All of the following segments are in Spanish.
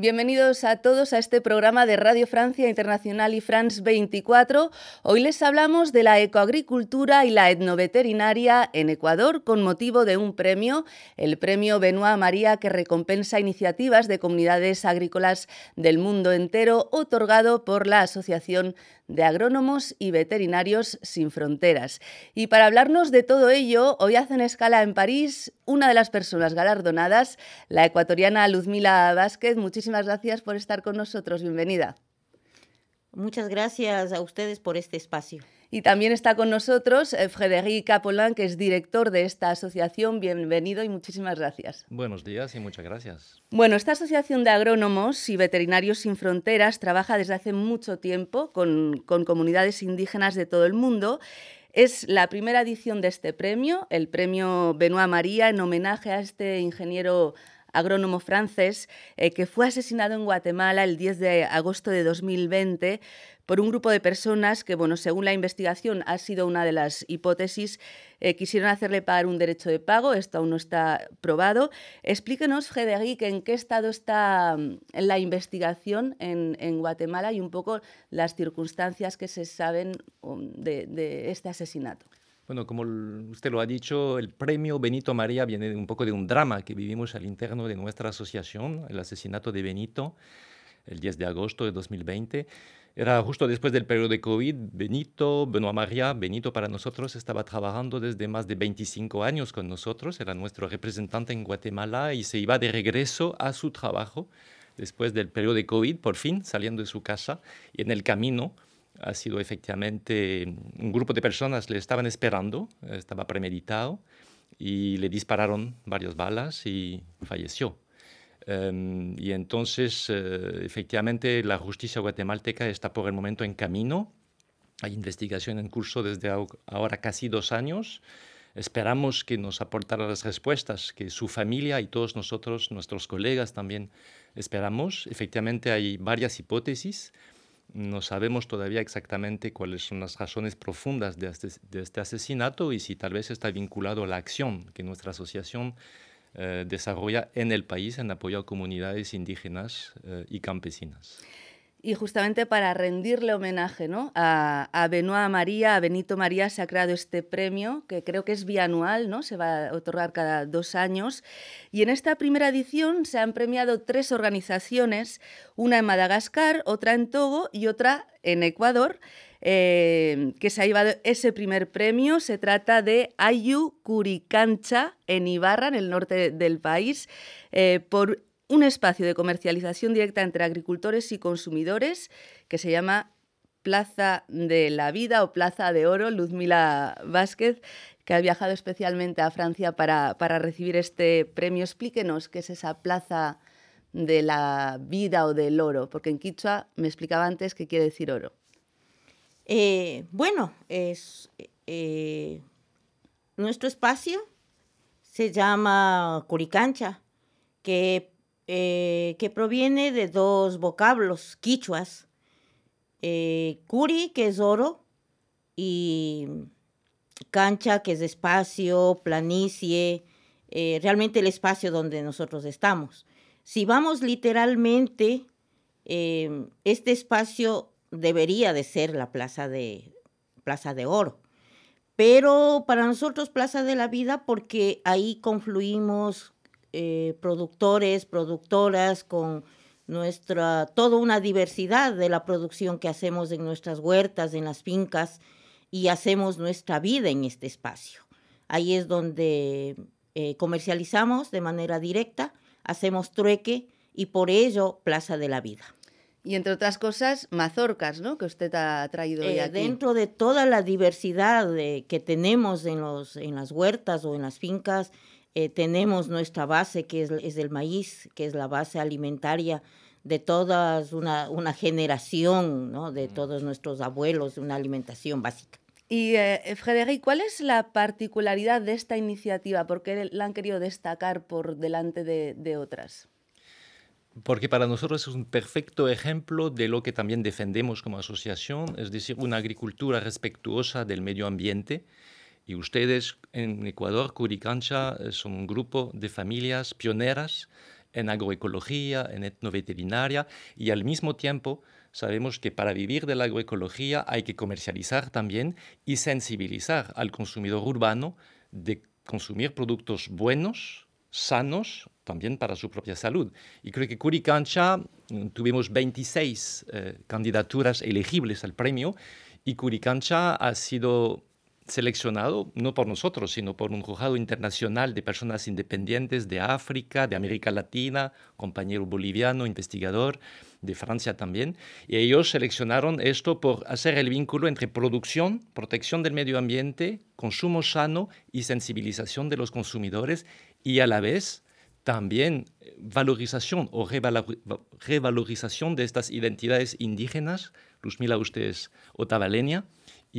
Bienvenidos a todos a este programa de Radio Francia Internacional y France 24. Hoy les hablamos de la ecoagricultura y la etnoveterinaria en Ecuador con motivo de un premio, el premio Benoit María, que recompensa iniciativas de comunidades agrícolas del mundo entero, otorgado por la Asociación de Agrónomos y Veterinarios Sin Fronteras. Y para hablarnos de todo ello, hoy hacen escala en París una de las personas galardonadas, la ecuatoriana Luzmila Vázquez. Muchísimas gracias por estar con nosotros. Bienvenida. Muchas gracias a ustedes por este espacio. Y también está con nosotros eh, Frédéric Capolán, que es director de esta asociación. Bienvenido y muchísimas gracias. Buenos días y muchas gracias. Bueno, esta asociación de agrónomos y veterinarios sin fronteras trabaja desde hace mucho tiempo con, con comunidades indígenas de todo el mundo. Es la primera edición de este premio, el premio Benoit María, en homenaje a este ingeniero agrónomo francés eh, que fue asesinado en Guatemala el 10 de agosto de 2020 por un grupo de personas que, bueno, según la investigación ha sido una de las hipótesis, eh, quisieron hacerle pagar un derecho de pago, esto aún no está probado. Explíquenos, Frederic, en qué estado está mm, la investigación en, Guatemala y un poco las circunstancias que se saben um, de, este asesinato. Bueno, como usted lo ha dicho, el premio Benito María viene un poco de un drama que vivimos al interno de nuestra asociación, el asesinato de Benito, el 10 de agosto de 2020. Era justo después del periodo de COVID. Benito, Benoit María, Benito para nosotros estaba trabajando desde más de 25 años con nosotros, era nuestro representante en Guatemala y se iba de regreso a su trabajo después del periodo de COVID, por fin saliendo de su casa y en el camino ha sido efectivamente un grupo de personas le estaban esperando, estaba premeditado y le dispararon varias balas y falleció. Em, y entonces, eh, efectivamente, la justicia guatemalteca está por el momento en camino. Hay investigación en curso desde ahora casi dos años. Esperamos que nos aportara las respuestas que su familia y todos nosotros, nuestros colegas también esperamos. Efectivamente, hay varias hipótesis. No sabemos todavía exactamente cuáles son las razones profundas de este, asesinato y si tal vez está vinculado a la acción que nuestra asociación eh, desarrolla en el país en apoyo a comunidades indígenas eh, y campesinas. Y justamente para rendirle homenaje ¿no? a, a, Benoit María, a Benito María, se ha creado este premio, que creo que es bianual, ¿no? se va a otorgar cada dos años. Y en esta primera edición se han premiado tres organizaciones, una en Madagascar, otra en Togo y otra en Ecuador. Eh, que se ha llevado ese primer premio. Se trata de Ayu Curicancha en Ibarra, en el norte del país, eh, por un espacio de comercialización directa entre agricultores y consumidores que se llama Plaza de la Vida o Plaza de Oro, Luzmila Vázquez, que ha viajado especialmente a Francia para, para recibir este premio. Explíquenos qué es esa Plaza de la Vida o del Oro, porque en Quichua me explicaba antes qué quiere decir oro. Eh, bueno, es, eh, nuestro espacio se llama Curicancha, que, eh, que proviene de dos vocablos quichuas, curi, que es oro, y cancha, que es espacio, planicie, realmente el espacio donde nosotros estamos. Si vamos literalmente, este espacio debería de ser la Plaza de, Plaza de Oro. Pero para nosotros Plaza de la Vida porque ahí confluimos eh, productores, productoras con nuestra, toda una diversidad de la producción que hacemos en nuestras huertas, en las fincas y hacemos nuestra vida en este espacio. Ahí es donde eh, comercializamos de manera directa, hacemos trueque y por ello Plaza de la Vida. Y entre otras cosas, mazorcas, ¿no? Que usted ha traído hoy eh, Dentro de toda la diversidad que tenemos en, los, en las huertas o en las fincas, eh, tenemos nuestra base, que es, es, el maíz, que es la base alimentaria de toda una, una generación, ¿no? De mm. todos nuestros abuelos, una alimentación básica. Y, eh, Frederic, ¿cuál es la particularidad de esta iniciativa? ¿Por qué la han querido destacar por delante de, de otras? porque para nosotros es un perfecto ejemplo de lo que también defendemos como asociación, es decir, una agricultura respetuosa del medio ambiente Y ustedes en Ecuador, Curicancha, eh, son un grupo de familias pioneras en agroecología, en etnoveterinaria y al mismo tiempo sabemos que para vivir de la agroecología hay que comercializar también y sensibilizar al consumidor urbano de consumir productos buenos, sanos, también para su propia salud. Y creo que Curicancha mm, tuvimos 26 eh, candidaturas elegibles al premio y Curicancha ha sido seleccionado no por nosotros, sino por un juzgado internacional de personas independientes de África, de América Latina, compañero boliviano, investigador, de Francia también, y ellos seleccionaron esto por hacer el vínculo entre producción, protección del medio ambiente, consumo sano y sensibilización de los consumidores, y a la vez también valorización o revalorización de estas identidades indígenas, Luzmila, usted es otavaleña,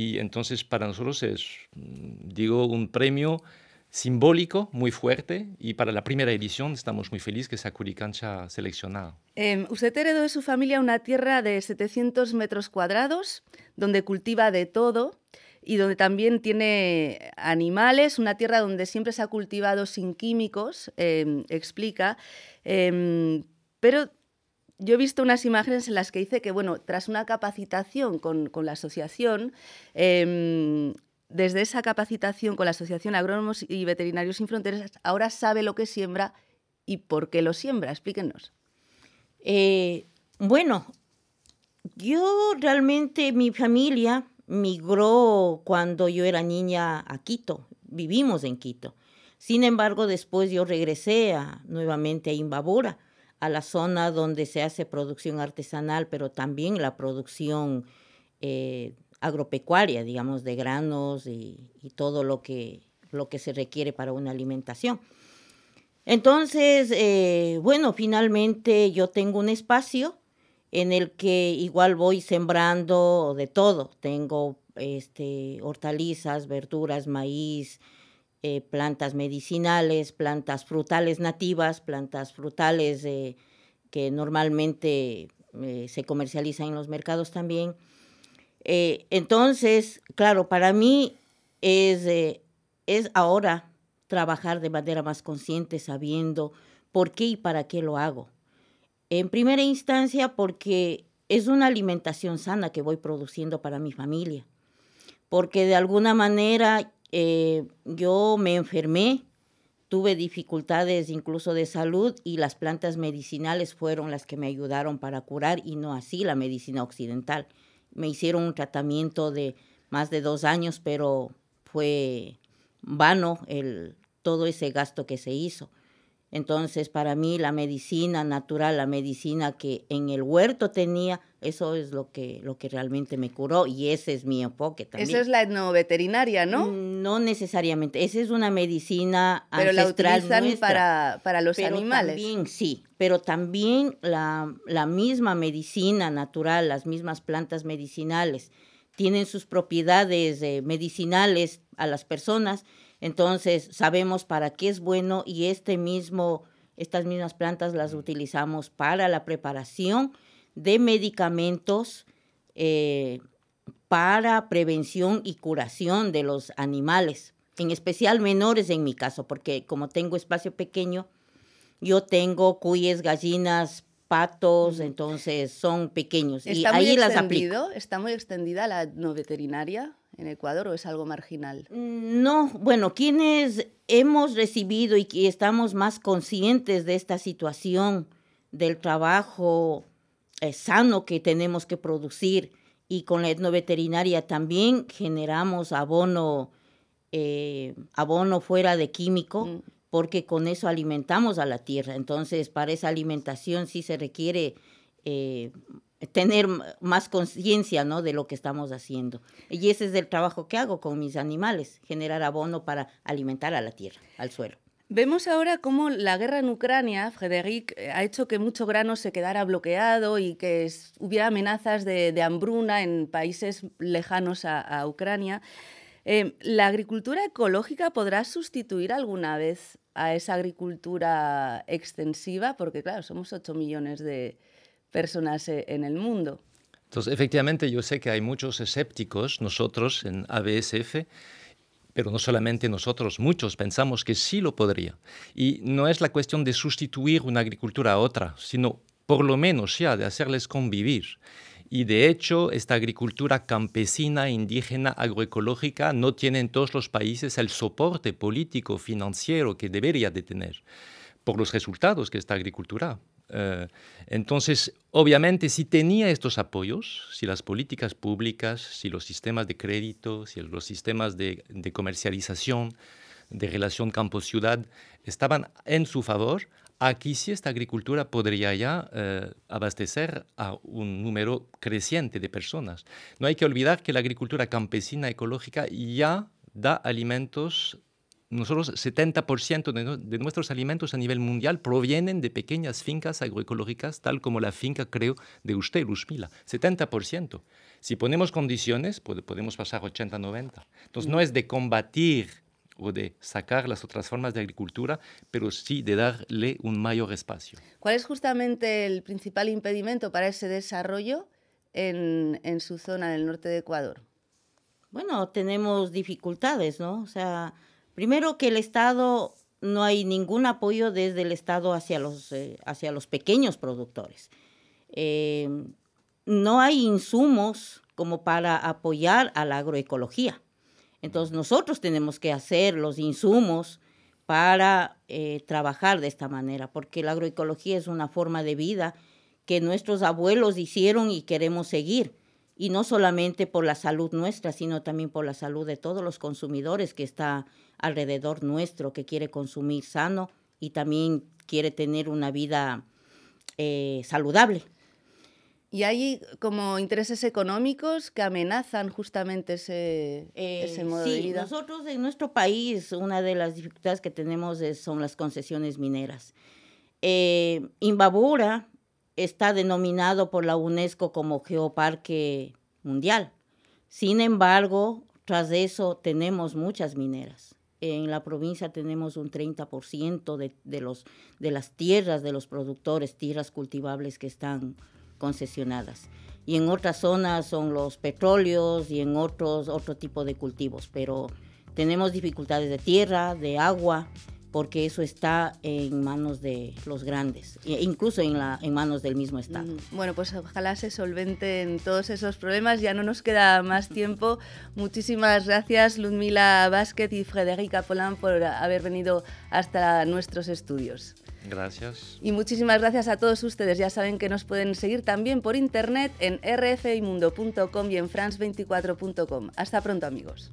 y entonces para nosotros es, mm, digo, un premio simbólico muy fuerte y para la primera edición estamos muy felices que sea Curicancha seleccionada. Eh, usted heredó de su familia una tierra de 700 metros cuadrados donde cultiva de todo y donde también tiene animales, una tierra donde siempre se ha cultivado sin químicos, eh, explica, eh, pero yo he visto unas imágenes en las que dice que, bueno, tras una capacitación con, la asociación, em, desde esa capacitación con la Asociación Agrónomos y Veterinarios Sin Fronteras, ahora sabe lo que siembra y por qué lo siembra. Explíquenos. Eh, bueno, yo realmente, mi familia migró cuando yo era niña a Quito, vivimos en Quito. Sin embargo, después yo regresé nuevamente a Imbabura a la zona donde se hace producción artesanal, pero también la producción eh, agropecuaria, digamos, de granos y, todo lo que, lo que se requiere para una alimentación. Entonces, eh, bueno, finalmente yo tengo un espacio en el que igual voy sembrando de todo. Tengo este, hortalizas, verduras, maíz, eh, plantas medicinales, plantas frutales nativas, plantas frutales eh, que normalmente eh, se comercializan en los mercados también. entonces, claro, para mí es, es ahora trabajar de manera más consciente, sabiendo por qué y para qué lo hago. En primera instancia, porque es una alimentación sana que voy produciendo para mi familia, porque de alguna manera eh, yo me enfermé, tuve dificultades incluso de salud y las plantas medicinales fueron las que me ayudaron para curar y no así la medicina occidental. Me hicieron un tratamiento de más de dos años, pero fue vano el, todo ese gasto que se hizo. Entonces, para mí, la medicina natural, la medicina que en el huerto tenía, eso es lo que, lo que realmente me curó y ese es mi enfoque también. Esa es la etnoveterinaria, ¿no? Mm, no necesariamente, esa es una medicina pero ancestral la utilizan para, para los pero animales. También, sí, pero también la, la misma medicina natural, las mismas plantas medicinales, tienen sus propiedades eh, medicinales a las personas entonces sabemos para qué es bueno y este mismo, estas mismas plantas las utilizamos para la preparación de medicamentos eh, para prevención y curación de los animales, en especial menores en mi caso, porque como tengo espacio pequeño, yo tengo cuyes, gallinas, patos, entonces son pequeños. y ahí las aplico. ¿Está muy extendida la no veterinaria? En Ecuador o es algo marginal? Mm, no, bueno, quienes hemos recibido y que estamos más conscientes de esta situación, del trabajo eh, sano que tenemos que producir y con la etnoveterinaria también generamos abono, eh, abono fuera de químico. Mm. porque con eso alimentamos a la tierra. Entonces, para esa alimentación sí se requiere eh, tener más conciencia ¿no? de lo que estamos haciendo. Y ese es el trabajo que hago con mis animales, generar abono para alimentar a la tierra, al suelo. Vemos ahora cómo la guerra en Ucrania, Frederic, eh, ha hecho que mucho grano se quedara bloqueado y que hubiera amenazas de, hambruna en países lejanos a, Ucrania. Eh, ¿La agricultura ecológica podrá sustituir alguna vez a esa agricultura extensiva? Porque, claro, somos 8 millones de, personas eh, en el mundo. Entonces, efectivamente, yo sé que hay muchos escépticos, nosotros en ABSF, pero no solamente nosotros, muchos pensamos que sí lo podría. Y no es la cuestión de sustituir una agricultura a otra, sino por lo menos ya de hacerles convivir. Y de hecho, esta agricultura campesina, indígena, agroecológica no tiene en todos los países el soporte político, financiero que debería de tener por los resultados que esta agricultura. Eh, entonces, obviamente, si tenía estos apoyos, si las políticas públicas, si los sistemas de crédito, si los sistemas de, comercialización, de relación campo-ciudad estaban en su favor, aquí sí esta agricultura podría ya eh, abastecer a un número creciente de personas. No hay que olvidar que la agricultura campesina ecológica ya da alimentos nosotros 70% de, de, nuestros alimentos a nivel mundial provienen de pequeñas fincas agroecológicas, tal como la finca, creo, de usted, Luzmila. 70%. Si ponemos condiciones, podemos pasar 80-90. Entonces, no es de combatir o de sacar las otras formas de agricultura, pero sí de darle un mayor espacio. ¿Cuál es justamente el principal impedimento para ese desarrollo en, en su zona del norte de Ecuador? Bueno, tenemos dificultades, ¿no? O sea, Primero que el Estado, no hay ningún apoyo desde el Estado hacia los, eh, hacia los pequeños productores. Eh, no hay insumos como para apoyar a la agroecología. Entonces nosotros tenemos que hacer los insumos para eh, trabajar de esta manera, porque la agroecología es una forma de vida que nuestros abuelos hicieron y queremos seguir y no solamente por la salud nuestra, sino también por la salud de todos los consumidores que está alrededor nuestro, que quiere consumir sano y también quiere tener una vida eh, saludable. ¿Y hay como intereses económicos que amenazan justamente ese, ese modo de vida? Nosotros en nuestro país una de las dificultades que tenemos son las concesiones mineras. Eh, Imbabura está denominado por la UNESCO como Geoparque Mundial. Sin embargo, tras eso tenemos muchas mineras. En la provincia tenemos un 30% de, de, los, de las tierras de los productores, tierras cultivables que están concesionadas. Y en otras zonas son los petróleos y en otros otro tipo de cultivos, pero tenemos dificultades de tierra, de agua, porque eso está en manos de los grandes, e incluso en, la, en manos del mismo Estado. Bueno, pues ojalá se solventen todos esos problemas, ya no nos queda más tiempo. Muchísimas gracias Ludmila Vázquez y Frederica Polán por haber venido hasta nuestros estudios. Gracias. Y muchísimas gracias a todos ustedes. Ya saben que nos pueden seguir también por internet en rfimundo.com y en france24.com. Hasta pronto amigos.